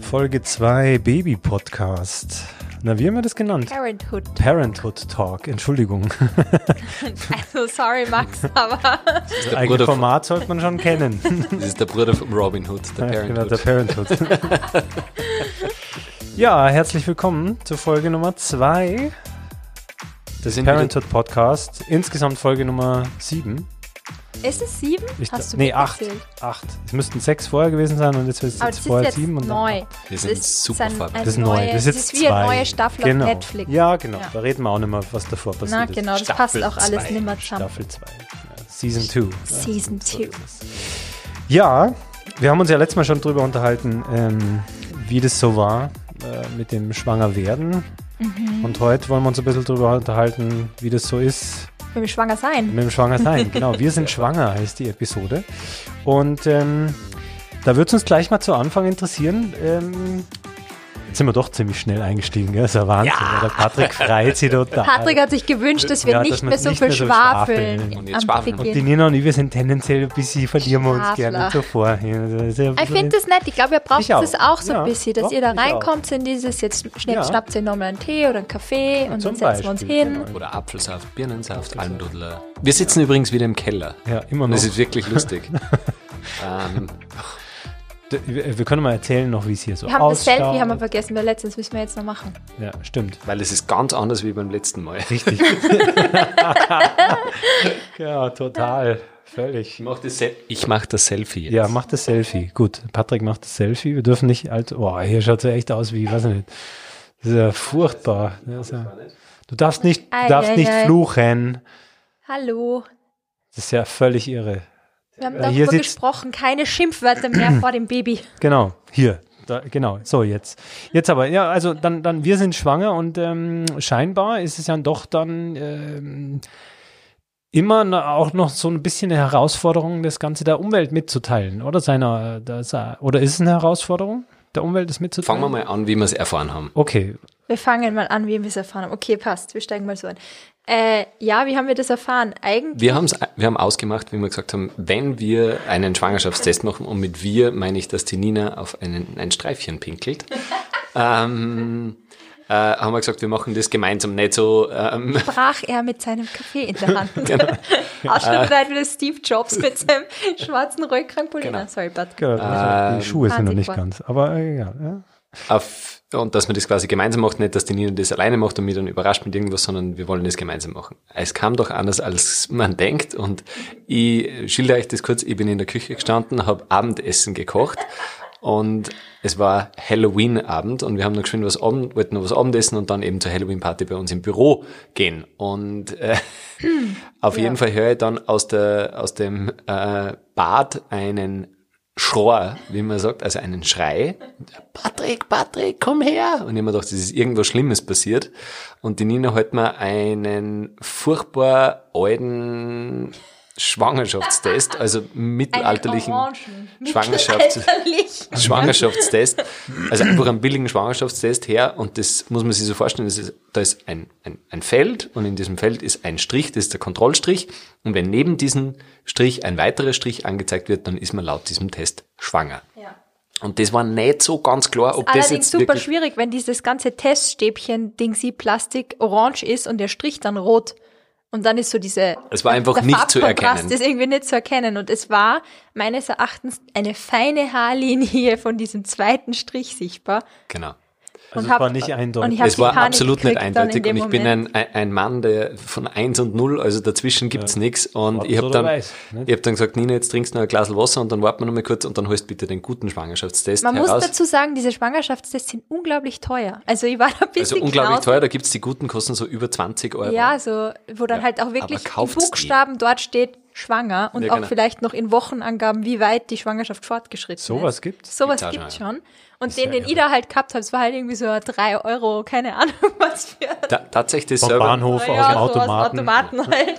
Folge 2 Baby Podcast. Na, wie haben wir das genannt? Parenthood. Parenthood Talk, Entschuldigung. Also sorry Max, aber Das der eigene Bruder von- Format sollte man schon kennen. Das ist der Bruder von Robin Hood, der Ja, Parent genau, der Hood. Parenthood. ja, herzlich willkommen zur Folge Nummer 2 des sind Parenthood Podcast. Insgesamt Folge Nummer 7. ist es sieben? Ich Hast du nee, 8. mitgezählt? 8. Es müssten 6 vorher gewesen sein und jetzt ist es jetzt das ist vorher jetzt 7 und dann neu. Wir Das sind ist super ein- Das ist neu. Das ist das jetzt ist wie eine zwei. neue Staffel genau. auf Netflix. Ja, genau. Ja. Da reden wir auch nicht mehr, was davor passiert Na ist. genau, das Staffel passt auch alles zwei. nicht mehr zusammen. Staffel 2. Ja, Season 2. Season 2. Ja, wir haben uns ja letztes Mal schon drüber unterhalten, ähm, wie das so war äh, mit dem Schwangerwerden. Mhm. Und heute wollen wir uns ein bisschen drüber unterhalten, wie das so ist Wenn wir schwanger sein. mit dem Schwangersein. genau, wir sind schwanger heißt die Episode. Und ähm, da würde es uns gleich mal zu Anfang interessieren. Ähm, jetzt sind wir doch ziemlich schnell eingestiegen, gell? Das ist ja Wahnsinn. Der Patrick freut sich total. Patrick hat sich gewünscht, dass wir Ja, dass nicht wir mehr so nicht viel mehr so schwafeln. schwafeln. Und jetzt schwafeln. Und die. Nina und ich, wir sind tendenziell ein bisschen, verlieren wir uns gerne so vor. Ja, ja Ich finde das nett. Ich glaube, ihr braucht das auch so Ja, ein bisschen, dass doch, ihr da reinkommt in dieses, jetzt schnapp, Ja. schnappt ihr nochmal einen Tee oder einen Kaffee und Zum dann setzen wir uns hin. genau. Oder Apfelsaft, Birnensaft, Almdudler. Wir sitzen übrigens wieder im Keller. Ja, immer Und noch. das ist wirklich lustig. ähm, Wir können mal erzählen noch, wie es hier so Wir haben das. Selfie haben wir vergessen, weil letztens müssen wir jetzt noch machen. Ja, stimmt. weil es ist ganz anders wie beim letzten Mal. Richtig. ja, total. Völlig. Ich mache das, ich mach das Selfie jetzt. Ja, mach das Selfie. Gut, Patrick macht das Selfie. Wir dürfen nicht alt. Boah, hier schaut es ja echt aus wie, weiß ich nicht. Das ist ja furchtbar. Ist ja, du darfst nicht, du Ei, darfst ei, nicht ei. fluchen. Hallo. Das ist ja völlig irre. Wir haben hier darüber sitzt- gesprochen, keine Schimpfwörter mehr vor dem Baby. Genau, hier. Da, genau, so jetzt. Jetzt aber, ja, also dann, dann wir sind schwanger und ähm, scheinbar ist es ja doch dann ähm, immer na- auch noch so ein bisschen eine Herausforderung, das Ganze der Umwelt mitzuteilen, oder seiner, das, oder ist es eine Herausforderung, der Umwelt das mitzuteilen? Fangen wir mal an, wie wir es erfahren haben. Okay, Wir fangen mal an, wie wir es erfahren haben. Okay, passt. Wir steigen mal so ein. Äh, ja, wie haben wir das erfahren? Eigentlich. Wir, haben's, wir haben ausgemacht, wie wir gesagt haben, wenn wir einen Schwangerschaftstest machen, und mit wir meine ich, dass die Nina auf einen, ein Streifchen pinkelt, ähm, äh, haben wir gesagt, wir machen das gemeinsam nicht so. Ähm, brach er mit seinem Kaffee in der Hand. Genau. Ausschnitt wieder Steve Jobs mit seinem schwarzen Rollkragenpulli. Genau. Sorry, but genau, also die Schuhe sind noch nicht ganz, aber äh, egal. Ja. Auf, und dass man das quasi gemeinsam macht, nicht, dass die Nina das alleine macht und mich dann überrascht mit irgendwas, sondern wir wollen das gemeinsam machen. Es kam doch anders, als man denkt. Und ich schilder euch das kurz, ich bin in der Küche gestanden, habe Abendessen gekocht. Und es war Halloween-Abend und wir haben noch geschwind was Abend, wollten noch was Abendessen und dann eben zur Halloween-Party bei uns im Büro gehen. Und äh, auf jeden Fall höre ich dann aus, der, aus dem äh, Bad einen Schror, wie man sagt, also einen Schrei. Patrick, Patrick, komm her! Und ich mir gedacht, es ist irgendwas Schlimmes passiert. Und die Nina hat mir einen furchtbar alten Schwangerschaftstest, also mittelalterlichen Schwangerschafts Mittelalterlich. Schwangerschaftstest, also einfach einen billigen Schwangerschaftstest her und das muss man sich so vorstellen, das ist, da ist ein, ein, ein Feld und in diesem Feld ist ein Strich, das ist der Kontrollstrich und wenn neben diesem Strich ein weiterer Strich angezeigt wird, dann ist man laut diesem Test schwanger. Ja. Und das war nicht so ganz klar, ob das Allerdings jetzt super schwierig, wenn dieses ganze Teststäbchen-Ding sie Plastik orange ist und der Strich dann rot. Und dann ist so diese. Es war einfach der nicht zu erkennen. ist irgendwie nicht zu erkennen. Und es war meines Erachtens eine feine Haarlinie von diesem zweiten Strich sichtbar. Genau. Also Und es hab- war nicht eindeutig. und ich hab Es war Panik absolut nicht eindeutig und ich bin Moment. ein, ein, ein Mann, der von 1 und 0, also dazwischen gibt's nichts und Schwarz ich habe dann, weiß, ich hab dann gesagt, Nina, jetzt trinkst du noch ein Glas Wasser und dann warten wir noch mal kurz und dann holst bitte den guten Schwangerschaftstest Man heraus. muss dazu sagen, diese Schwangerschaftstests sind unglaublich teuer. Also ich war da ein bisschen also unglaublich knausrig. teuer, da gibt's die guten, kosten so über 20 Euro. Ja, so, wo dann Ja, halt auch wirklich in kauft's die? Buchstaben dort steht schwanger und Ja, auch genau. vielleicht noch in Wochenangaben, wie weit die Schwangerschaft fortgeschritten Sowas ist. Sowas Gibt's auch gibt's schon, schon. Und den, den ich da halt gehabt habe, es war halt irgendwie so drei Euro, keine Ahnung was für. Ta tatsächlich das Vom selber, Bahnhof Ja, aus dem so Automaten. Automaten halt.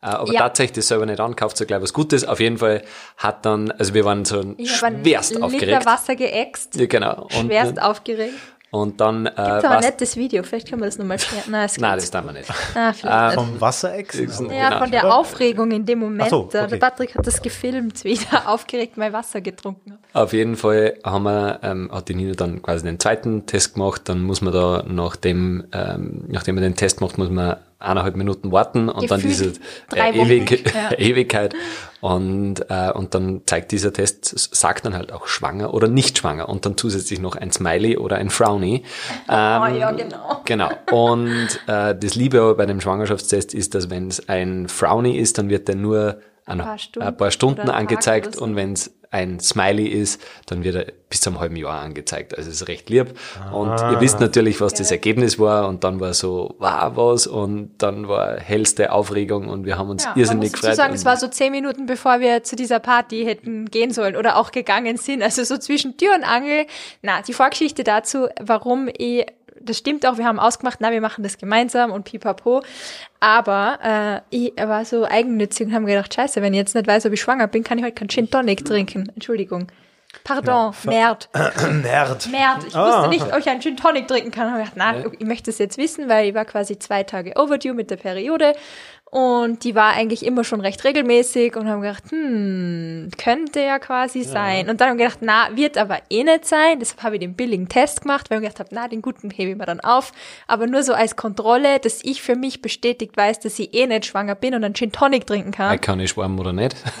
äh, aber Ja. tatsächlich das selber nicht ankauft, so gleich was Gutes. Auf jeden Fall hat dann, also wir waren so Ich schwerst Liter aufgeregt. Wasser geäxt, Ja, genau. Und, schwerst aufgeregt. Und dann äh, Gibt's aber ein nettes Video, vielleicht können wir das nochmal scheren. Nein, das Nein, das darf man nicht. Ah, nicht. Vom Wasserex? Ja, genau. von der Aufregung in dem Moment. So, Der- okay. Der Patrick hat das gefilmt, wie ich da aufgeregt mein Wasser getrunken habe. Auf jeden Fall haben wir, ähm, hat die Nina dann quasi den zweiten Test gemacht. Dann muss man da nach dem, ähm, nachdem man den Test macht, muss man eineinhalb Minuten warten und dann diese äh. Ewig, Ja. Ewigkeit. Und, äh, und dann zeigt dieser Test, sagt dann halt auch schwanger oder nicht schwanger und dann zusätzlich noch ein Smiley oder ein Frowny. Ähm, oh ja, genau. Genau. Und äh, das Liebe aber bei dem Schwangerschaftstest ist, dass wenn es ein Frowny ist, dann wird der nur ein paar Stunden ein paar Stunden angezeigt und wenn es ein Smiley ist, dann wird er bis zu einem halben Jahr angezeigt. Also es ist recht lieb. Und Ah. ihr wisst natürlich, was das Ergebnis war und dann war so, wow, was und dann war hellste Aufregung und wir haben uns Ja, man irrsinnig gefreut. sagen, und es war so zehn Minuten, bevor wir zu dieser Party hätten gehen sollen oder auch gegangen sind. Also so zwischen Tür und Angel. Na, die Vorgeschichte dazu, warum ich, das stimmt auch, wir haben ausgemacht, na, wir machen das gemeinsam und pipapo. Aber äh, ich war so eigennützig und haben gedacht, scheiße, wenn ich jetzt nicht weiß, ob ich schwanger bin, kann ich heute keinen Gin Tonic trinken. Entschuldigung. Pardon, Merd. Nerd. Merd. Ich Ah. wusste nicht, ob ich einen Gin Tonic trinken kann. Ich gedacht, na, ich möchte es jetzt wissen, weil ich war quasi zwei Tage overdue mit der Periode. Und die war eigentlich immer schon recht regelmäßig und haben gedacht, hm, könnte ja quasi sein. Und dann haben wir gedacht, na, wird aber eh nicht sein. Deshalb habe ich den billigen Test gemacht, weil ich gedacht habe, na, den guten hebe ich mir dann auf. Aber nur so als Kontrolle, dass ich für mich bestätigt weiß, dass ich eh nicht schwanger bin und einen Gin Tonic trinken kann, kann ich schwammen oder nicht.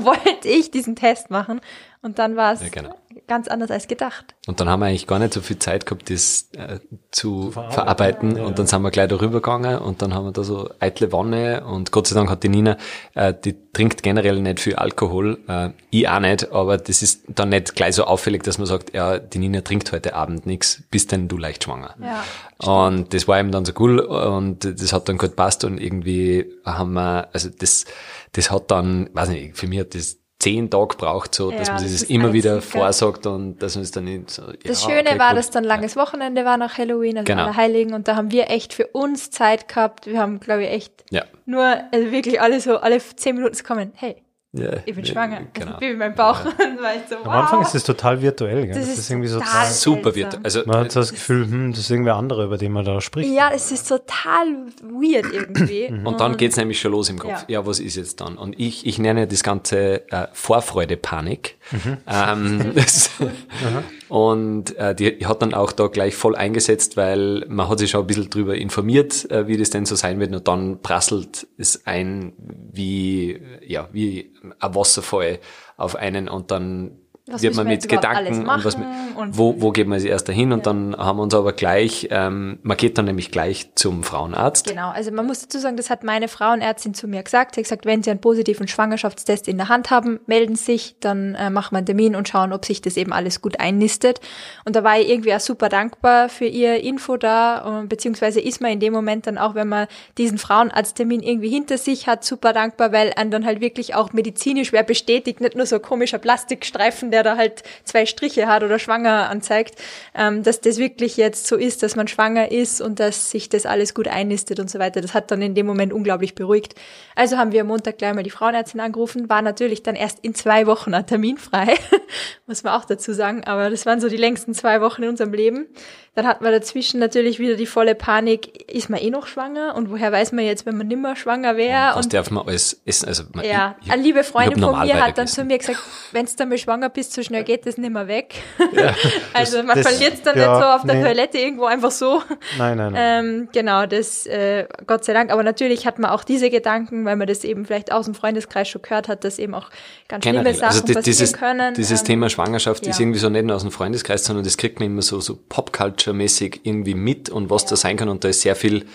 wollte ich diesen Test machen. Und dann war es Ja, genau. Ganz anders als gedacht. Und dann haben wir eigentlich gar nicht so viel Zeit gehabt, das äh, zu verarbeiten. Und dann sind wir gleich darüber gegangen und dann haben wir da so eitle Wanne und Gott sei Dank hat die Nina, äh, die trinkt generell nicht viel Alkohol, äh, ich auch nicht, aber das ist dann nicht gleich so auffällig, dass man sagt, ja, die Nina trinkt heute Abend nichts, bist denn du leicht schwanger. Ja. Und das war ihm dann so cool und das hat dann gut passt und irgendwie haben wir, also das, das hat dann, weiß nicht, für mich hat das zehn Tage gebraucht, so, dass Ja, man sich das das immer wieder gell? vorsagt und dass man es dann nicht so, Das ja, Schöne okay, war, gut. dass dann langes Wochenende war nach Halloween, also Genau. Allerheiligen, und da haben wir echt für uns Zeit gehabt. Wir haben, glaube ich, echt Ja. nur, also wirklich alle so, alle zehn Minuten kommen, hey, Ja, ich bin ja, schwanger. Genau. Also Baby in meinem Bauch. Und ich so, wow. Am Anfang ist es total virtuell, gell? Das Das, ist ist irgendwie so total- Super wird. Also, Man hat so das Gefühl, hm, das ist irgendwer andere, über den man da spricht. Ja, es ist total weird irgendwie. und dann geht's nämlich schon los im Kopf. Ja. Ja, was ist jetzt dann? Und ich, ich nenne das Ganze äh, Vorfreude-Panik. Mhm. Ähm, und äh, die hat dann auch da gleich voll eingesetzt, weil man hat sich schon ein bisschen drüber informiert, äh, wie das denn so sein wird. Und dann prasselt es ein wie, ja, wie ein Wasserfall auf einen und dann Was wird man mit Gedanken und was und- wo, wo geht man als erster hin und dann haben wir uns aber gleich, ähm, man geht dann nämlich gleich zum Frauenarzt. Genau, also man muss dazu sagen, das hat meine Frauenärztin zu mir gesagt. Sie hat gesagt, wenn Sie einen positiven Schwangerschaftstest in der Hand haben, melden Sie sich, dann äh, machen wir einen Termin und schauen, ob sich das eben alles gut einnistet. Und da war ich irgendwie auch super dankbar für ihr Info da, äh, beziehungsweise ist man in dem Moment dann auch, wenn man diesen Frauenarzttermin irgendwie hinter sich hat, super dankbar, weil einen dann halt wirklich auch medizinisch wer bestätigt, nicht nur so komischer Plastikstreifen, der da halt zwei Striche hat oder schwanger anzeigt, ähm, dass das wirklich jetzt so ist, dass man schwanger ist und dass sich das alles gut einnistet und so weiter. Das hat dann in dem Moment unglaublich beruhigt. Also haben wir am Montag gleich mal die Frauenärztin angerufen, war natürlich dann erst in zwei Wochen ein Termin frei, muss man auch dazu sagen, aber das waren so die längsten zwei Wochen in unserem Leben. Dann hat man dazwischen natürlich wieder die volle Panik, ist man eh noch schwanger und woher weiß man jetzt, wenn man nimmer schwanger wäre? Was Und darf man alles essen? Also, man, ja, ich, ich, eine liebe Freundin von mir hat dann zu mir gesagt, wenn du mal schwanger bist, so schnell geht das nicht mehr weg. also man das- verliert es dann ja, nicht so auf der nee. Toilette irgendwo einfach so. Nein, nein, nein. Ähm, genau, das äh, Gott sei Dank. Aber natürlich hat man auch diese Gedanken, weil man das eben vielleicht aus dem Freundeskreis schon gehört hat, dass eben auch ganz schlimme Generell. Sachen Also die- passieren dieses, können. dieses Ähm, Thema Schwangerschaft ist ja. irgendwie so nicht nur aus dem Freundeskreis, sondern das kriegt man immer so, so Popculture-mäßig irgendwie mit und was da sein kann. Und da ist sehr viel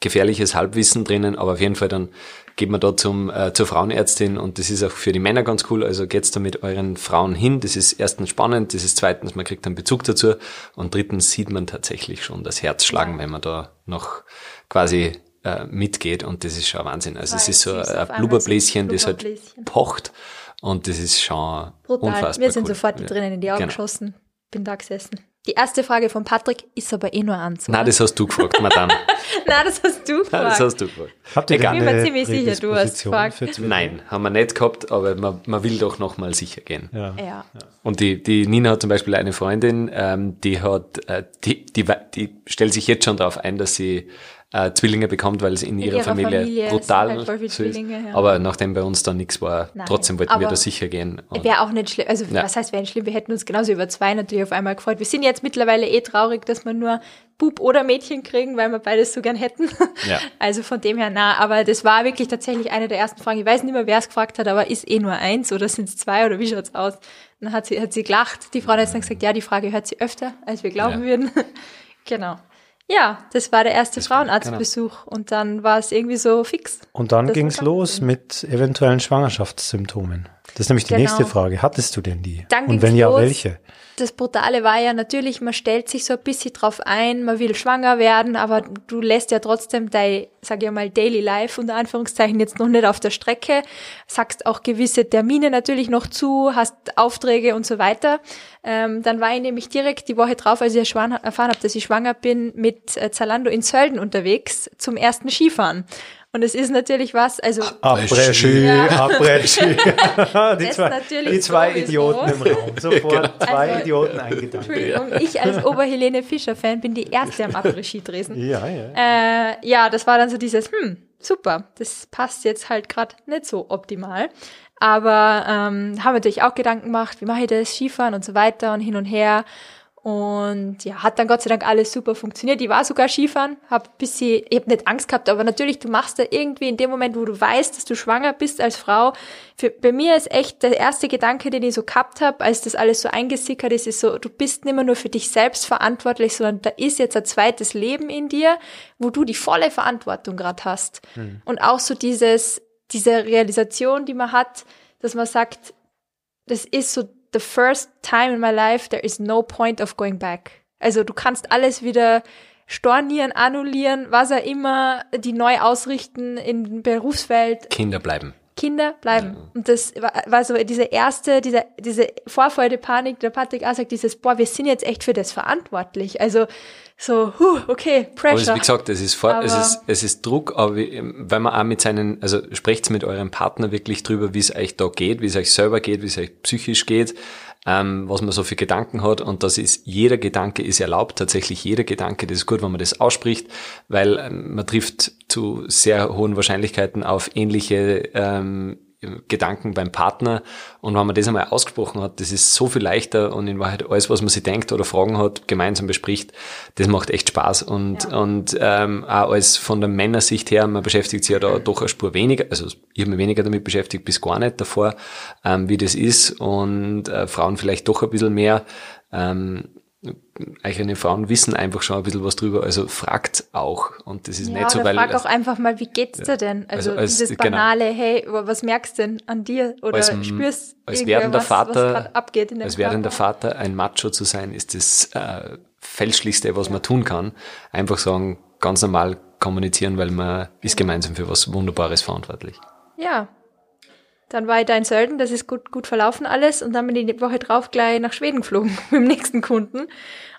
gefährliches Halbwissen drinnen, aber auf jeden Fall dann geht man da zum, äh, zur Frauenärztin und das ist auch für die Männer ganz cool. Also geht's da mit euren Frauen hin. Das ist erstens spannend, das ist zweitens, man kriegt einen Bezug dazu und drittens sieht man tatsächlich schon das Herz schlagen, wenn man da noch quasi äh, mitgeht und das ist schon Wahnsinn. Also es ist so ein Blubberbläschen, das halt pocht und das ist schon brutal. unfassbar Wir sind cool. sofort Ja. Tränen in die Augen Genau. geschossen. Bin da gesessen. Die erste Frage von Patrick ist aber eh nur eins. Nein, das hast du gefragt, Madame. Nein, das hast du gefragt. Nein, das hast du gefragt. Habt ihr Egal. Ich bin mir ziemlich sicher, du hast gefragt. Nein, haben wir nicht gehabt, aber man, man will doch noch mal sicher gehen. Ja. ja. Und die, die Nina hat zum Beispiel eine Freundin, ähm, die hat, äh, die, die, die stellt sich jetzt schon darauf ein, dass sie äh, Zwillinge bekommt, weil es in, ihrer, ihrer Familie, Familie brutal halt so ist. Ja. Aber nachdem bei uns da nichts war, Nein, trotzdem wollten wir aber da sicher gehen. Wäre auch nicht schlimm. Also, Ja. was heißt, wäre nicht schlimm? Wir hätten uns genauso über zwei natürlich auf einmal gefreut. Wir sind jetzt mittlerweile eh traurig, dass wir nur Bub oder Mädchen kriegen, weil wir beides so gern hätten. Ja. Also von dem her nah. Aber das war wirklich tatsächlich eine der ersten Fragen. Ich weiß nicht mehr, wer es gefragt hat, aber ist eh nur eins oder sind es zwei oder wie schaut's aus? Dann hat sie, hat sie gelacht. Die Frau hat dann gesagt, ja, die Frage hört sie öfter, als wir glauben würden. genau. Ja, das war der erste genau. Frauenarztbesuch und dann war es irgendwie so fix. Und dann Das ging's war los mit eventuellen Schwangerschaftssymptomen. Das ist nämlich die Genau. nächste Frage. Hattest du denn die? Dann Und wenn ja, los. welche? das Brutale war ja natürlich, man stellt sich so ein bisschen drauf ein, man will schwanger werden, aber du lässt ja trotzdem dein, sag ich mal, Daily Life unter Anführungszeichen jetzt noch nicht auf der Strecke, sagst auch gewisse Termine natürlich noch zu, hast Aufträge und so weiter. Ähm, dann war ich nämlich direkt die Woche drauf, als ich erfahren erfahren habe, dass ich schwanger bin, mit äh, Zalando in Sölden unterwegs zum ersten Skifahren. Und es ist natürlich was, also Après-Ski, Ja. Après-Ski. die, zwei, die zwei sowieso. Idioten im Raum. Sofort zwei Also, Idioten eingedacht. Entschuldigung, ich als Oberhelene Fischer-Fan bin die erste am Après-Ski Dresden. Ja, ja. Äh, ja, das war dann so dieses, hm, super, das passt jetzt halt gerade nicht so optimal. Aber ähm, haben natürlich auch Gedanken gemacht, wie mache ich das, Skifahren und so weiter und hin und her. Und ja, hat dann Gott sei Dank alles super funktioniert. Ich war sogar Skifahren, hab bisschen, ich hab nicht Angst gehabt, aber natürlich, du machst da irgendwie in dem Moment, wo du weißt, dass du schwanger bist als Frau. Für, bei mir ist echt der erste Gedanke, den ich so gehabt habe, als das alles so eingesickert ist, ist so, du bist nicht mehr nur für dich selbst verantwortlich, sondern da ist jetzt ein zweites Leben in dir, wo du die volle Verantwortung gerade hast. Und auch so dieses, diese Realisation, die man hat, dass man sagt, das ist so the first time in my life there is no point of going back. Also du kannst alles wieder stornieren, annullieren, was auch immer, die neu ausrichten in Berufswelt. Kinder bleiben. Kinder bleiben. Und das war, war so diese erste, diese, diese Vorfreude, Panik, der Patrick auch sagt, dieses, boah, wir sind jetzt echt für das verantwortlich. Also so, huh, okay, Aber es, Pressure. wie gesagt, es ist, vor, es Aber- ist, es ist Druck, aber weil man auch mit seinen, also sprecht mit eurem Partner wirklich drüber, wie es euch da geht, wie es euch selber geht, wie es euch psychisch geht, ähm, was man so für Gedanken hat. Und das ist, jeder Gedanke ist erlaubt, tatsächlich jeder Gedanke, das ist gut, wenn man das ausspricht, weil ähm, man trifft zu sehr hohen Wahrscheinlichkeiten auf ähnliche ähm, Gedanken beim Partner. Und wenn man das einmal ausgesprochen hat, das ist so viel leichter und in Wahrheit alles, was man sich denkt oder Fragen hat, gemeinsam bespricht, das macht echt Spaß. Und, und ähm, auch als von der Männersicht her, man beschäftigt sich ja da doch eine Spur weniger, also ich habe mich weniger damit beschäftigt bis gar nicht davor, ähm, wie das ist. Und äh, Frauen vielleicht doch ein bisschen mehr, ähm, eigene Frauen wissen einfach schon ein bisschen was drüber, also fragt auch und das ist ja, nicht so, weil frag auch einfach mal, wie geht's dir denn? Also, Also als- dieses genau. banale, hey, was merkst du denn an dir? Oder Als- spürst als irgendwer werdender was, Vater- was gerade abgeht in deinem als werdender? Vater ein Macho zu sein, ist das äh, fälschlichste, was man tun kann. Einfach sagen, ganz normal kommunizieren, weil man ist gemeinsam für was Wunderbares verantwortlich. Ja. Dann war ich da in Sölden, das ist gut, gut verlaufen alles und dann bin ich die Woche drauf gleich nach Schweden geflogen mit dem nächsten Kunden.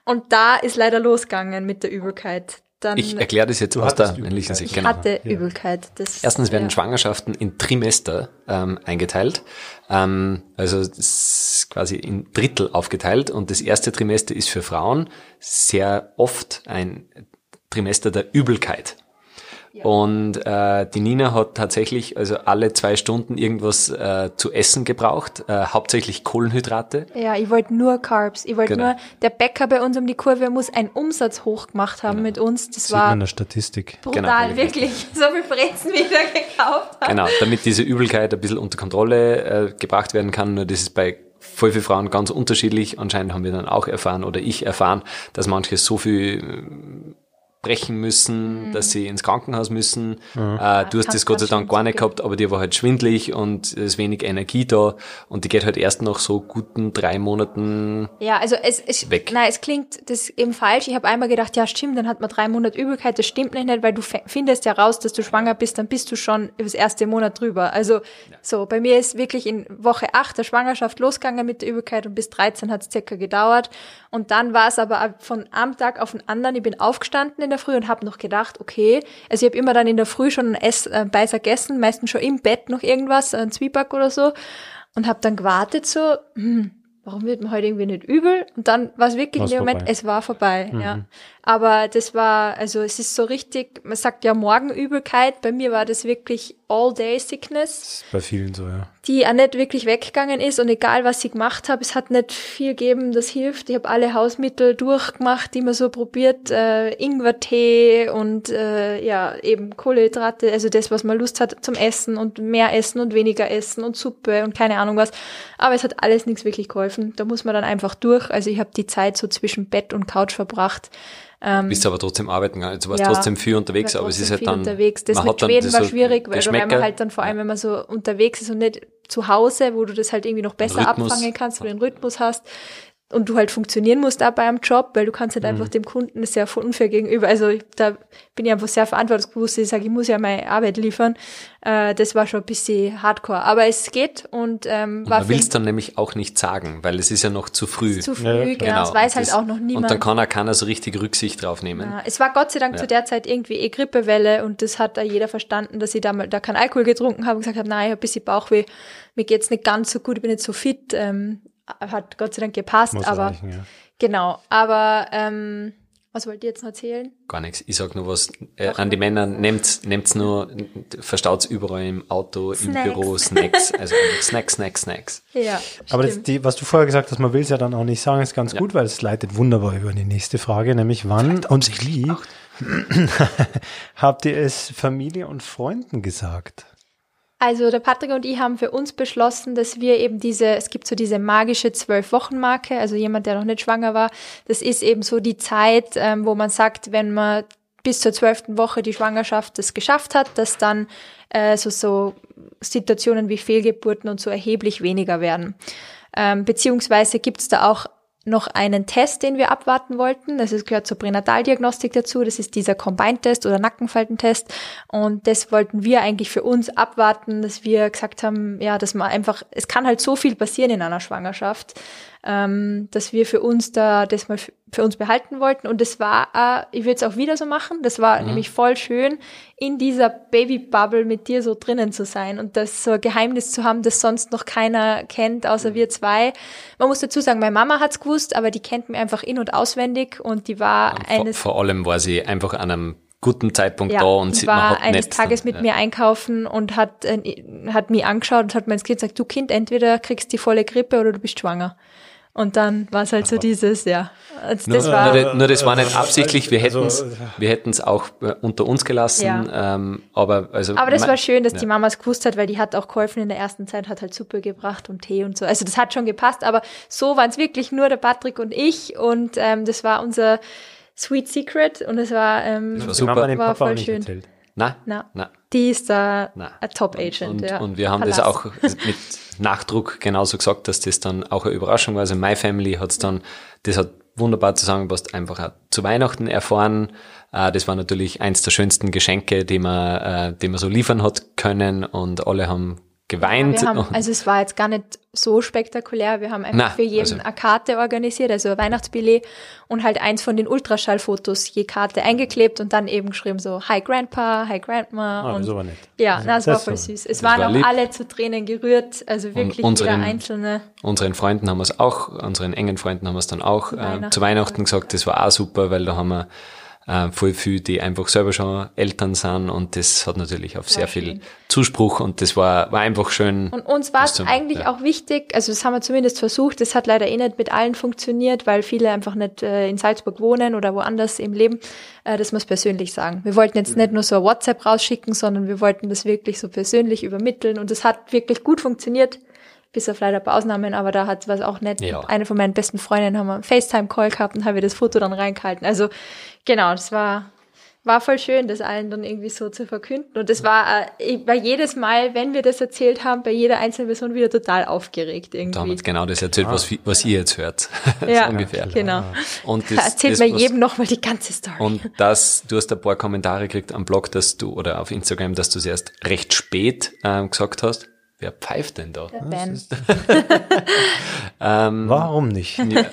Und da ist leider losgegangen mit der Übelkeit. Dann Ich erkläre das jetzt aus der hattest männlichen. Sicht. ich Genau. hatte Übelkeit. Das, Erstens werden ja. Schwangerschaften in Trimester ähm, eingeteilt, ähm, also quasi in Drittel aufgeteilt und das erste Trimester ist für Frauen sehr oft ein Trimester der Übelkeit. Und äh, die Nina hat tatsächlich also alle zwei Stunden irgendwas äh, zu essen gebraucht, äh, hauptsächlich Kohlenhydrate. Ja, ich wollte nur Carbs. Ich wollte Genau. nur, der Bäcker bei uns um die Kurve muss einen Umsatz hoch gemacht haben mit uns. Das Sieht man war in der Statistik. brutal, Genau. wirklich. So viel Brezen wieder gekauft haben. Genau, damit diese Übelkeit ein bisschen unter Kontrolle äh, gebracht werden kann. Nur das ist bei voll vielen Frauen ganz unterschiedlich. Anscheinend haben wir dann auch erfahren oder ich erfahren, dass manche so viel abbrechen müssen, dass sie ins Krankenhaus müssen. Äh, du hast das Gott sei Dank gar nicht gehabt, aber dir war halt schwindlig und es ist wenig Energie da und die geht halt erst nach so guten drei Monaten Ja, also es, es, Weg. Nein, es klingt das eben falsch. Ich habe einmal gedacht, ja stimmt, dann hat man drei Monate Übelkeit. Das stimmt nicht, weil du findest ja raus, dass du schwanger bist, dann bist du schon über das erste Monat drüber. Also so, bei mir ist wirklich in Woche acht der Schwangerschaft losgegangen mit der Übelkeit und bis 13 hat es circa gedauert. Und dann war es aber ab- von einem Tag auf den anderen, ich bin aufgestanden in der Früh und habe noch gedacht, okay, also ich habe immer dann in der Früh schon ein Ess, äh, Beißer gegessen, meistens schon im Bett noch irgendwas, ein Zwieback oder so und habe dann gewartet so, hm, warum wird mir heute irgendwie nicht übel? Und dann war es wirklich in dem Moment, es war vorbei, ja. Aber das war, also es ist so richtig, man sagt ja Morgenübelkeit, bei mir war das wirklich All-Day-Sickness, bei vielen so, ja. die auch nicht wirklich weggegangen ist und egal was ich gemacht habe, es hat nicht viel gegeben, das hilft. Ich habe alle Hausmittel durchgemacht, die man so probiert, äh, Ingwertee und äh, ja, eben Kohlenhydrate, also das, was man Lust hat zum Essen und mehr essen und weniger essen und Suppe und keine Ahnung was. Aber es hat alles nichts wirklich geholfen. Da muss man dann einfach durch. Also ich habe die Zeit so zwischen Bett und Couch verbracht. Bist aber trotzdem arbeiten gegangen. Du warst Ja, trotzdem viel unterwegs, aber es ist halt dann. unterwegs. Das man mit Schweden war so schwierig, weil, weil man halt dann vor allem, wenn man so unterwegs ist und nicht zu Hause, wo du das halt irgendwie noch besser Rhythmus. abfangen kannst, wo du den Rhythmus hast und du halt funktionieren musst auch bei einem Job, weil du kannst Mhm. halt einfach dem Kunden ja unfair gegenüber. Also ich- da bin ich einfach sehr verantwortungsbewusst. Ich sage, ich muss ja meine Arbeit liefern. Äh, das war schon ein bisschen hardcore. Aber es geht und ähm, war Man will es dann nämlich auch nicht sagen, weil es ist ja noch zu früh. zu früh, Ja, genau. Das weiß halt Das- auch noch niemand. Und dann kann auch keiner so richtig Rücksicht drauf nehmen. Ja, es war Gott sei Dank zu der Zeit irgendwie eh Grippewelle und das hat da jeder verstanden, dass ich da mal da keinen Alkohol getrunken habe und gesagt habe, nein, ich habe ein bisschen Bauchweh, mir geht's nicht ganz so gut, ich bin nicht so fit. Ähm, hat Gott sei Dank gepasst, Muss aber reichen, ja. genau. Aber ähm, was wollt ihr jetzt noch erzählen? Gar nichts. Ich sag nur was äh, an die Männer, nehmt's, nehmt's nur, verstaut's überall im Auto, Snacks. im Büro, Snacks, also Snacks, Snacks, Snacks. Ja, Aber das, die, was du vorher gesagt hast, man will es ja dann auch nicht sagen, ist ganz gut, weil es leitet wunderbar über die nächste Frage, nämlich wann und wie habt ihr es Familie und Freunden gesagt? Also der Patrick und ich haben für uns beschlossen, dass wir eben diese, es gibt so diese magische Zwölf-Wochen-Marke, also jemand, der noch nicht schwanger war, das ist eben so die Zeit, ähm, wo man sagt, wenn man bis zur zwölften Woche die Schwangerschaft das geschafft hat, dass dann äh, so, so Situationen wie Fehlgeburten und so erheblich weniger werden. Ähm, beziehungsweise gibt es da auch noch einen Test, den wir abwarten wollten. Das gehört zur Pränataldiagnostik dazu. Das ist dieser Combined-Test oder Nackenfaltentest. Und das wollten wir eigentlich für uns abwarten, dass wir gesagt haben, ja, dass man einfach, es kann halt so viel passieren in einer Schwangerschaft, ähm, dass wir für uns da das mal für uns behalten wollten. Und das war, äh, ich würde es auch wieder so machen. Das war nämlich voll schön, in dieser Babybubble mit dir so drinnen zu sein und das so ein Geheimnis zu haben, das sonst noch keiner kennt, außer wir zwei. Man muss dazu sagen, meine Mama hat's gewusst, aber die kennt mich einfach in- und auswendig und die war Vor, eines vor allem war sie einfach an einem guten Zeitpunkt ja, da und sie, war hat eines Tages mit ja. mir einkaufen und hat, äh, hat mich angeschaut und hat mir ins Kind gesagt, du Kind, entweder kriegst die volle Grippe oder du bist schwanger. Und dann war es halt so dieses, ja. Also Nur, das war, nur, nur das war nicht absichtlich, wir Also, hätten es wir hätten's auch äh, unter uns gelassen, Ja. ähm, aber also aber das war schön, dass ja. die Mama es gewusst hat, weil die hat auch geholfen in der ersten Zeit, hat halt Suppe gebracht und Tee und so. Also das hat schon gepasst, aber so waren es wirklich nur der Patrick und ich und ähm, das war unser Sweet Secret und es war, ähm, war super. War Papa voll schön. erzählt. Na, na, na. die ist da Na. ein Top-Agent. Und, ja. und wir haben das Palast. auch mit Nachdruck genauso gesagt, dass das dann auch eine Überraschung war. Also My Family hat's dann, das hat wunderbar zusammengepasst, einfach auch zu Weihnachten erfahren. Äh, das war natürlich eins der schönsten Geschenke, die man, äh, die man so liefern hat können und alle haben geweint. Wir haben, also es war jetzt gar nicht so spektakulär. Wir haben einfach Na, für jeden also- eine Karte organisiert, also ein Weihnachtsbillet und halt eins von den Ultraschallfotos je Karte eingeklebt und dann eben geschrieben so Hi Grandpa, Hi Grandma Ah, und das ist aber nett. ja, Also, na, es war voll aber- süß. Es das waren war auch lieb. alle zu Tränen gerührt, also wirklich jeder unseren- einzelne. unseren Freunden haben wir es auch, unseren engen Freunden haben wir es dann auch äh, Weihnachten. zu Weihnachten gesagt. Das war auch super, weil da haben wir äh, voll viel, die einfach selber schon Eltern sind und das hat natürlich auf sehr viel. Zuspruch und das war, war einfach schön. Und uns war das es eigentlich ja. auch wichtig, also das haben wir zumindest versucht, das hat leider eh nicht mit allen funktioniert, weil viele einfach nicht äh, in Salzburg wohnen oder woanders im Leben, äh, dass wir es persönlich sagen. Wir wollten jetzt nicht nur so ein WhatsApp rausschicken, sondern wir wollten das wirklich so persönlich übermitteln und es hat wirklich gut funktioniert, bis auf leider ein paar Ausnahmen, aber da hat was auch nicht. Ja. Eine von meinen besten Freundinnen haben wir einen FaceTime-Call gehabt und habe das Foto dann reingehalten. Also genau, das war war voll schön, das allen dann irgendwie so zu verkünden. Und das war, äh, war jedes Mal, wenn wir das erzählt haben, bei jeder einzelnen Person wieder total aufgeregt irgendwie. Da haben wir jetzt genau das erzählt, was, was ihr jetzt hört. ja, ungefähr. genau. Und das, Erzählt das, was- jedem nochmal die ganze Story. Und das, du hast ein paar Kommentare gekriegt am Blog, dass du, oder auf Instagram, dass du es erst recht spät ähm, gesagt hast. Wer pfeift denn da? Ben. Ähm, Warum nicht? Ja.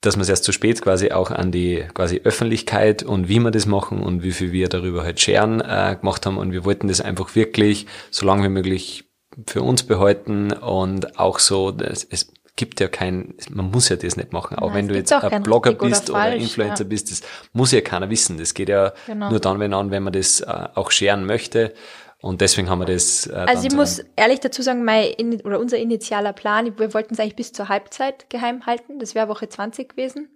dass wir es erst zu spät quasi auch an die quasi Öffentlichkeit und wie wir das machen und wie viel wir darüber halt scheren äh, gemacht haben und wir wollten das einfach wirklich so lange wie möglich für uns behalten und auch so, dass es gibt ja kein, man muss ja das nicht machen, auch Nein, wenn du jetzt ein Blogger oder bist oder, falsch, Influencer ja. bist, das muss ja keiner wissen. Das geht ja Genau. nur dann, wenn an, wenn man das äh, auch scheren möchte. Und deswegen haben wir das. Äh, Also ich muss ehrlich dazu sagen, mein in, oder unser initialer Plan, wir wollten es eigentlich bis zur Halbzeit geheim halten. Das wäre Woche 20 gewesen.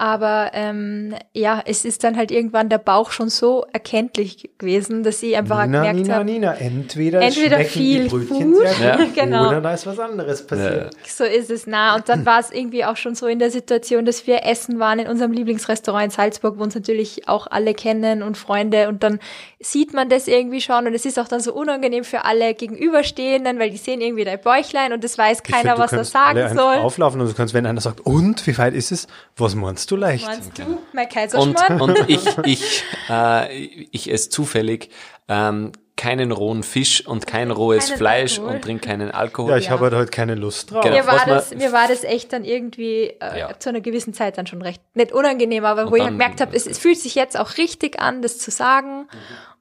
Aber ähm, ja, es ist dann halt irgendwann der Bauch schon so erkenntlich gewesen, dass ich einfach Nina, gemerkt Nina, habe, Nina, entweder, Entweder viel Brötchen Food, Ja. genau. oder da ist was anderes passiert. so ist es nah. Und dann war es irgendwie auch schon so in der Situation, dass wir essen waren in unserem Lieblingsrestaurant in Salzburg, wo uns natürlich auch alle kennen und Freunde. Und dann sieht man das irgendwie schon. Und es ist auch dann so unangenehm für alle Gegenüberstehenden, weil die sehen irgendwie dein Bäuchlein und es weiß keiner, find, was er sagen soll. auflaufen und du kannst, wenn einer sagt, und, wie weit ist es? Was meinst du leicht? Meinst du, mein Und, Kaiserschmarrn? und ich, ich, äh, ich esse zufällig ähm, keinen rohen Fisch und kein rohes Keinen Fleisch Alkohol. und trinke keinen Alkohol. Ja, ich Ja. habe halt heute keine Lust drauf. Genau. mir, war das, mir war das echt dann irgendwie äh, Ja. zu einer gewissen Zeit dann schon recht, nicht unangenehm, aber wo ich dann- gemerkt habe, es, es fühlt sich jetzt auch richtig an, das zu sagen.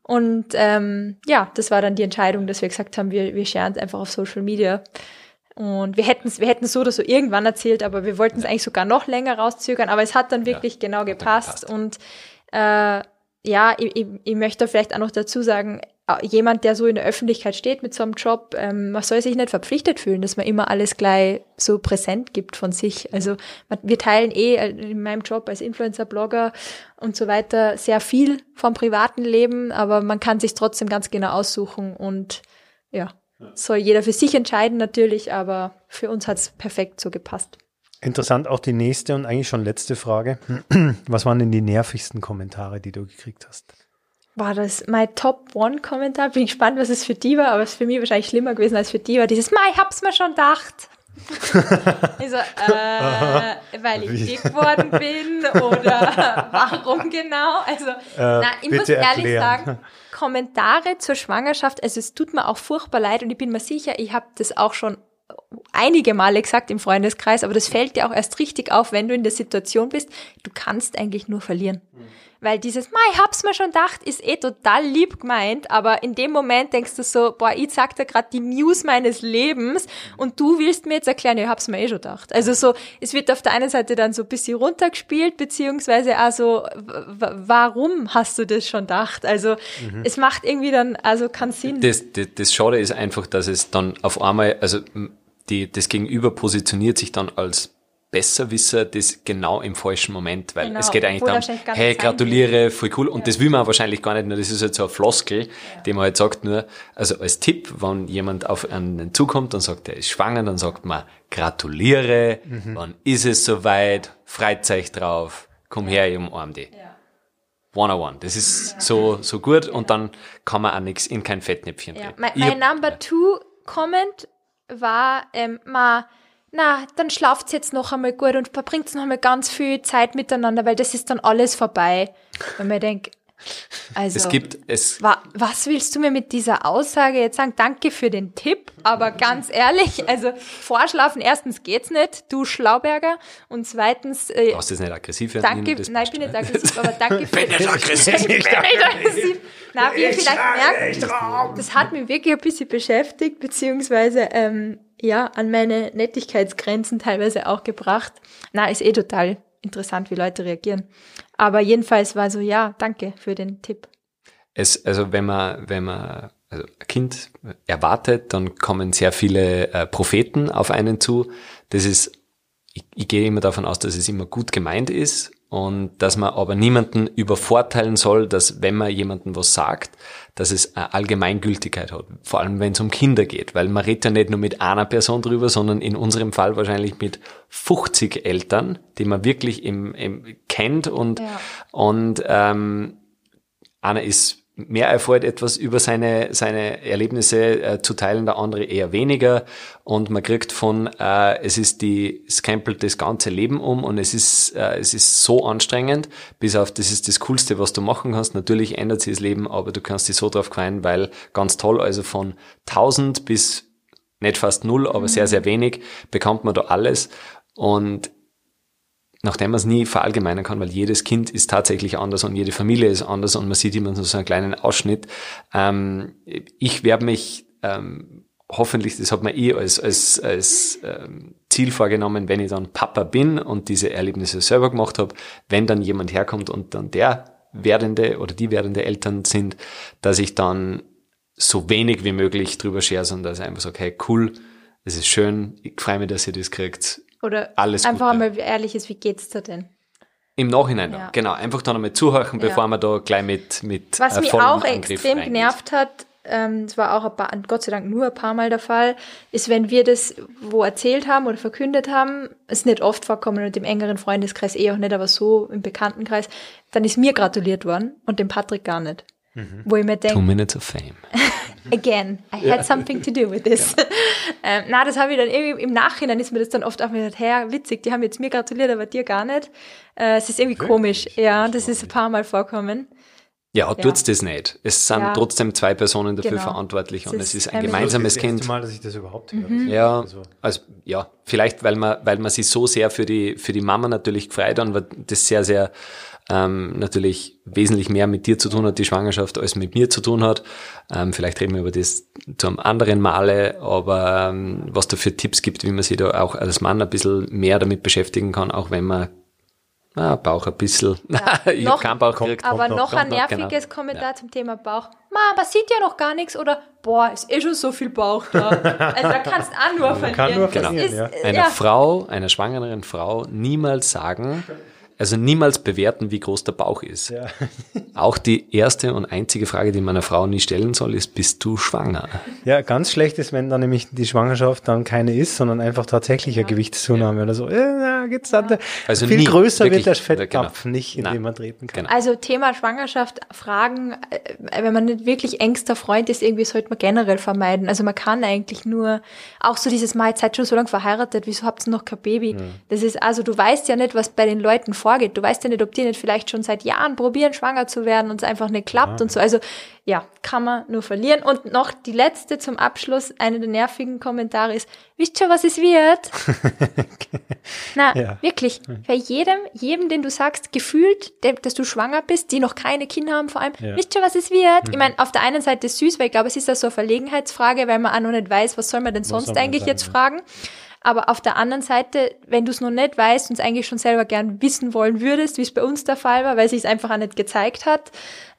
Und ähm, ja, das war dann die Entscheidung, dass wir gesagt haben, wir, wir scheren es einfach auf Social Media. Und wir hätten es wir hätten so oder so irgendwann erzählt, aber wir wollten es eigentlich sogar noch länger rauszögern, aber es hat dann wirklich genau gepasst. gepasst. Und äh, ja, ich, ich, ich möchte vielleicht auch noch dazu sagen, äh, jemand, der so in der Öffentlichkeit steht mit so einem Job, ähm, man soll sich nicht verpflichtet fühlen, dass man immer alles gleich so präsent gibt von sich. Also man, wir teilen eh äh, in meinem Job als Influencer, Blogger und so weiter sehr viel vom privaten Leben, aber man kann sich trotzdem ganz genau aussuchen und ja, soll jeder für sich entscheiden natürlich, aber für uns hat's perfekt so gepasst. Interessant auch die nächste und eigentlich schon letzte Frage. Was waren denn die nervigsten Kommentare, die du gekriegt hast? War das mein Top One Kommentar? Bin gespannt, was es für die war, aber es ist für mich wahrscheinlich schlimmer gewesen als für die war dieses, Ma, ich hab's mir schon gedacht. ich so, äh, weil ich dick geworden bin oder warum genau? Also, na, ich muss ehrlich erklären. sagen, Kommentare zur Schwangerschaft, also es tut mir auch furchtbar leid und ich bin mir sicher, ich habe das auch schon einige Male gesagt im Freundeskreis, aber das fällt dir auch erst richtig auf, wenn du in der Situation bist, du kannst eigentlich nur verlieren. Weil dieses, Ma, ich hab's mir schon gedacht, ist eh total lieb gemeint, aber in dem Moment denkst du so, boah, ich sag dir gerade die News meines Lebens und du willst mir jetzt erklären, ja, ich hab's mir eh schon gedacht. Also so, es wird auf der einen Seite dann so ein bisschen runtergespielt, beziehungsweise also, warum hast du das schon gedacht? Also, es macht irgendwie dann, also keinen Sinn. Das, das, das Schade ist einfach, dass es dann auf einmal, also die, das Gegenüber positioniert sich dann als Besserwisser das genau im falschen Moment, weil Genau, es geht eigentlich darum, hey, gratuliere, voll cool. Und das will man wahrscheinlich gar nicht nur, das ist halt so eine Floskel, die man halt sagt nur, also als Tipp, wenn jemand auf einen zukommt und sagt, er ist schwanger, dann sagt man, gratuliere, wann ist es soweit, euch drauf, komm her, ich umarm dich. One on one. Das ist so, so gut und dann kann man auch nichts in kein Fettnäpfchen Ja. treten. Mein, mein Number Two Comment war, ähm, ma, na, dann schlaft's jetzt noch einmal gut und verbringt's noch einmal ganz viel Zeit miteinander, weil das ist dann alles vorbei. Wenn man denkt, also, Es gibt, es, wa, was willst du mir mit dieser Aussage jetzt sagen? Danke für den Tipp, aber ganz ehrlich, also vorschlafen, erstens geht's nicht, du Schlauberger, und zweitens, äh, brauchst du das nicht aggressiv werden? Danke, nein, ich bin nicht aggressiv, aber danke für Bin nicht aggressiv. Ich bin nicht aggressiv. Na, wie ihr vielleicht merkt, das hat mich wirklich ein bisschen beschäftigt, beziehungsweise ähm, ja, an meine Nettigkeitsgrenzen teilweise auch gebracht. Na, ist eh total interessant, wie Leute reagieren. Aber jedenfalls war so, ja, danke für den Tipp. Es, also wenn man, wenn man also ein Kind erwartet, dann kommen sehr viele äh, Propheten auf einen zu. Das ist, ich, ich gehe immer davon aus, dass es immer gut gemeint ist und dass man aber niemanden übervorteilen soll, dass wenn man jemandem was sagt, dass es eine Allgemeingültigkeit hat. Vor allem, wenn es um Kinder geht, weil man redet ja nicht nur mit einer Person drüber, sondern in unserem Fall wahrscheinlich mit 50 Eltern, die man wirklich im, im kennt und, Ja. und ähm, einer ist mehr erfreut, etwas über seine, seine Erlebnisse äh, zu teilen, der andere eher weniger. Und man kriegt von, äh, es ist die, es krempelt das ganze Leben um und es ist, äh, es ist so anstrengend, bis auf, das ist das Coolste, was du machen kannst. Natürlich ändert sich das Leben, aber du kannst dich so drauf freuen, weil ganz toll, also von 1000 bis nicht fast null, aber sehr, sehr wenig, bekommt man da alles. Und nachdem man es nie verallgemeinern kann, weil jedes Kind ist tatsächlich anders und jede Familie ist anders und man sieht immer so einen kleinen Ausschnitt. Ähm, ich werde mich ähm, hoffentlich, das hat man eh als, als, als ähm, Ziel vorgenommen, wenn ich dann Papa bin und diese Erlebnisse selber gemacht habe, wenn dann jemand herkommt und dann der werdende oder die werdende Eltern sind, dass ich dann so wenig wie möglich drüber share, sondern dass ich einfach sage, hey, cool, es ist schön, ich freue mich, dass ihr das kriegt. Oder Alles einfach Gute. einmal ehrliches, wie geht's dir denn? Im Nachhinein dann, Ja. genau. Einfach dann einmal zuhören, Ja. bevor man da gleich mit, mit Was äh, mich auch Angriff extrem reingeht. genervt hat, ähm, es war auch ein paar, Gott sei Dank nur ein paar Mal der Fall, ist, wenn wir das wo erzählt haben oder verkündet haben, ist nicht oft vorkommen und im engeren Freundeskreis eh auch nicht, aber so im Bekanntenkreis, dann ist mir gratuliert worden und dem Patrick gar nicht. Wo ich mir Two denke, Minutes of Fame. again, I had something to do with this. ähm, na, das habe ich dann irgendwie im Nachhinein ist mir das dann oft auch wieder, hey, witzig, die haben jetzt mir gratuliert, aber dir gar nicht. Äh, es ist irgendwie komisch. Ja, das ist ein paar Mal vorkommen. Ja, tut's das nicht. Es sind Ja. trotzdem zwei Personen dafür Genau. verantwortlich und es ist ist ein gemeinsames Das ist das Kind. erste Mal, dass ich das überhaupt höre. Ja, Also- also ja, vielleicht weil man, weil man sich so sehr für die für die Mama natürlich gefreut und weil das sehr sehr ähm, natürlich wesentlich mehr mit dir zu tun hat, die Schwangerschaft, als mit mir zu tun hat. Ähm, vielleicht reden wir über das zu einem anderen Male, aber ähm, was da für Tipps gibt, wie man sich da auch als Mann ein bisschen mehr damit beschäftigen kann, auch wenn man ah, Bauch ein bisschen, ich noch- hab keinen Bauch gekriegt. Aber noch, noch, ein nerviges genau. Kommentar zum Thema Bauch. Ma, man sieht ja noch gar nichts oder boah, ist eh schon so viel Bauch da. Also da kannst du auch nur verlieren. kann nur verlieren, ist, ja. einer ja. Frau, einer schwangeren Frau niemals sagen, also niemals bewerten, wie groß der Bauch ist. Ja. Auch die erste und einzige Frage, die man einer Frau nie stellen soll, ist, bist du schwanger? Ja, ganz schlecht ist, wenn dann nämlich die Schwangerschaft dann keine ist, sondern einfach tatsächlich eine Gewichtszunahme oder so. Äh, gibt's dann Also viel nie, größer wirklich, wird der genau. Fetttapf nicht, in Nein. dem man treten kann. Genau. Also Thema Schwangerschaft, Fragen, äh, wenn man nicht wirklich engster Freund ist, irgendwie sollte man generell vermeiden. Also man kann eigentlich nur, auch so dieses Mal, jetzt seid schon so lange verheiratet, wieso habt ihr noch kein Baby? Das ist, also du weißt ja nicht, was bei den Leuten vorgeht. Du weißt ja nicht, ob die nicht vielleicht schon seit Jahren probieren, schwanger zu werden und es einfach nicht klappt und so. Also ja, kann man nur verlieren. Und noch die letzte zum Abschluss, eine der nervigen Kommentare ist, wisst ihr, was es wird? Na, Ja. wirklich. Bei jedem, jedem, den du sagst, gefühlt, dass du schwanger bist, die noch keine Kinder haben vor allem, Ja. wisst ihr, was es wird? Ich meine, auf der einen Seite ist süß, weil ich glaube, es ist ja so eine Verlegenheitsfrage, weil man auch noch nicht weiß, was soll man denn sonst man eigentlich sagen, jetzt ja. fragen. Aber auf der anderen Seite, wenn du es noch nicht weißt und es eigentlich schon selber gern wissen wollen würdest, wie es bei uns der Fall war, weil sich es einfach auch nicht gezeigt hat,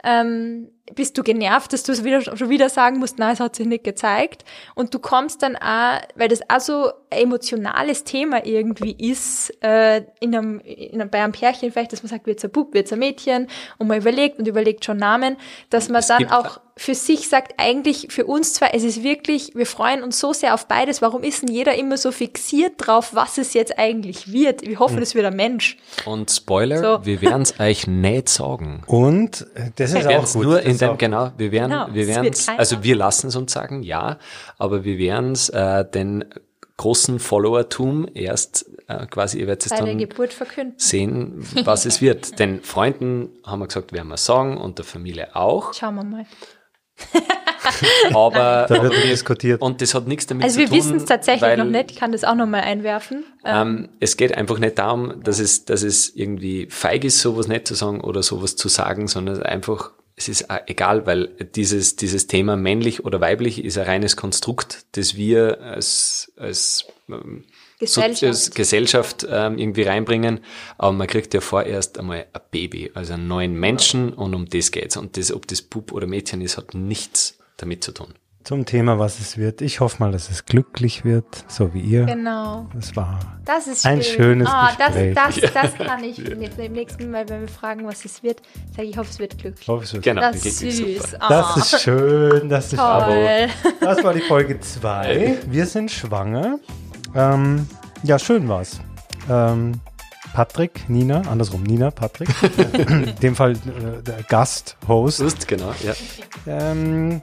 ähm, bist du genervt, dass du es wieder, schon wieder sagen musst, nein, es hat sich nicht gezeigt. Und du kommst dann auch, weil das auch so ein emotionales Thema irgendwie ist, äh, in einem, in einem, bei einem Pärchen vielleicht, dass man sagt, wird's ein Bub, wird's ein Mädchen, und man überlegt und überlegt schon Namen, dass man Es dann auch für sich sagt, eigentlich für uns zwei, es ist wirklich, wir freuen uns so sehr auf beides. Warum ist denn jeder immer so fixiert drauf, was es jetzt eigentlich wird? Wir hoffen, es wird ein Mensch. Und Spoiler, So. wir werden es euch nicht sagen. Und äh, das ist Wir auch gut. nur in dem, auch- genau, wir werden, Genau, wir es werden also wir lassen es uns sagen, ja, aber wir werden es äh, den großen Followertum erst äh, quasi, ihr werdet es dann Geburt verkünden. sehen, was es wird. Den Freunden haben wir gesagt, werden wir sagen und der Familie auch, Schauen wir mal. aber Da wird diskutiert. und das hat nichts damit Also zu wir tun. wissen es tatsächlich weil, noch nicht. Ich kann das auch noch mal einwerfen. Ähm, es geht einfach nicht darum, dass es, dass es irgendwie feig ist, sowas nicht zu sagen oder sowas zu sagen, sondern einfach, es ist auch egal, weil dieses, dieses Thema männlich oder weiblich ist ein reines Konstrukt, das wir als, als ähm, so- Gesellschaft. als Gesellschaft ähm, irgendwie reinbringen. Aber man kriegt ja vorerst einmal ein Baby, also einen neuen Menschen und um das geht's. Und das, ob das Bub oder Mädchen ist, hat nichts damit zu tun. Zum Thema, was es wird. Ich hoffe mal, dass es glücklich wird, so wie ihr. Genau. Es war Das ist Ein schön. schönes Ah, das, Gespräch. das, das kann ich beim nächsten Mal, wenn wir fragen, was es wird, sage ich, ich hoffe, es wird glücklich. ich hoffe, es wird Genau, Das ist süß. super. Ah, Das ist schön, das ist toll. Das war die Folge 2. Wir sind schwanger. Ähm, ja, schön war's. Ähm, Patrick, Nina, andersrum, Nina, Patrick. In dem Fall äh, der Gast-Host. Lust, genau, ja. Ähm,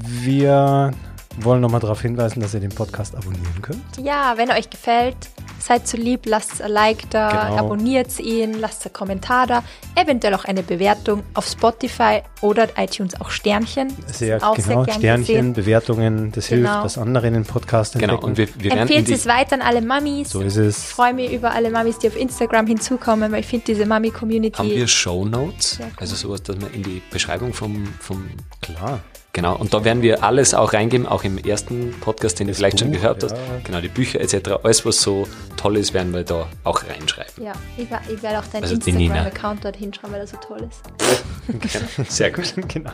wir wollen nochmal darauf hinweisen, dass ihr den Podcast abonnieren könnt. Ja, wenn er euch gefällt, seid so lieb, lasst ein Like da, Genau. abonniert ihn, lasst einen Kommentar da, eventuell auch eine Bewertung auf Spotify oder iTunes auch Sternchen. Sehr auch genau, sehr Sternchen, gesehen. Bewertungen, das hilft, Genau. dass andere in den Podcast entdecken. Genau, und wir, wir Empfehlt es weiter an alle Mamis. so ist Ich es. freue mich über alle Mamis, die auf Instagram hinzukommen, weil ich finde diese Mami-Community. haben wir Show Notes, gut. also sowas, dass wir in die Beschreibung vom, vom Klar. Genau, und da werden wir alles auch reingeben, auch im ersten Podcast, den du vielleicht schon Buch, gehört hast. ja. Genau, die Bücher etc., alles, was so toll ist, werden wir da auch reinschreiben. Ja, ich, ich werde auch deinen Also. Instagram-Account dort hinschreiben, weil er so toll ist. Sehr gut. genau.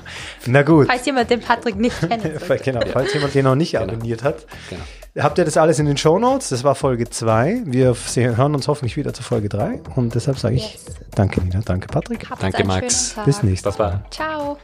Na gut. Falls jemand den Patrick nicht kennt. Genau, falls jemand den noch nicht abonniert hat. Genau. Habt ihr das alles in den Shownotes? Das war Folge 2. Wir hören uns hoffentlich wieder zu Folge 3. Und deshalb sage ich Yes. danke, Nina. Danke, Patrick. Habt Danke, Max. Bis nächstes Baba. Mal. Ciao.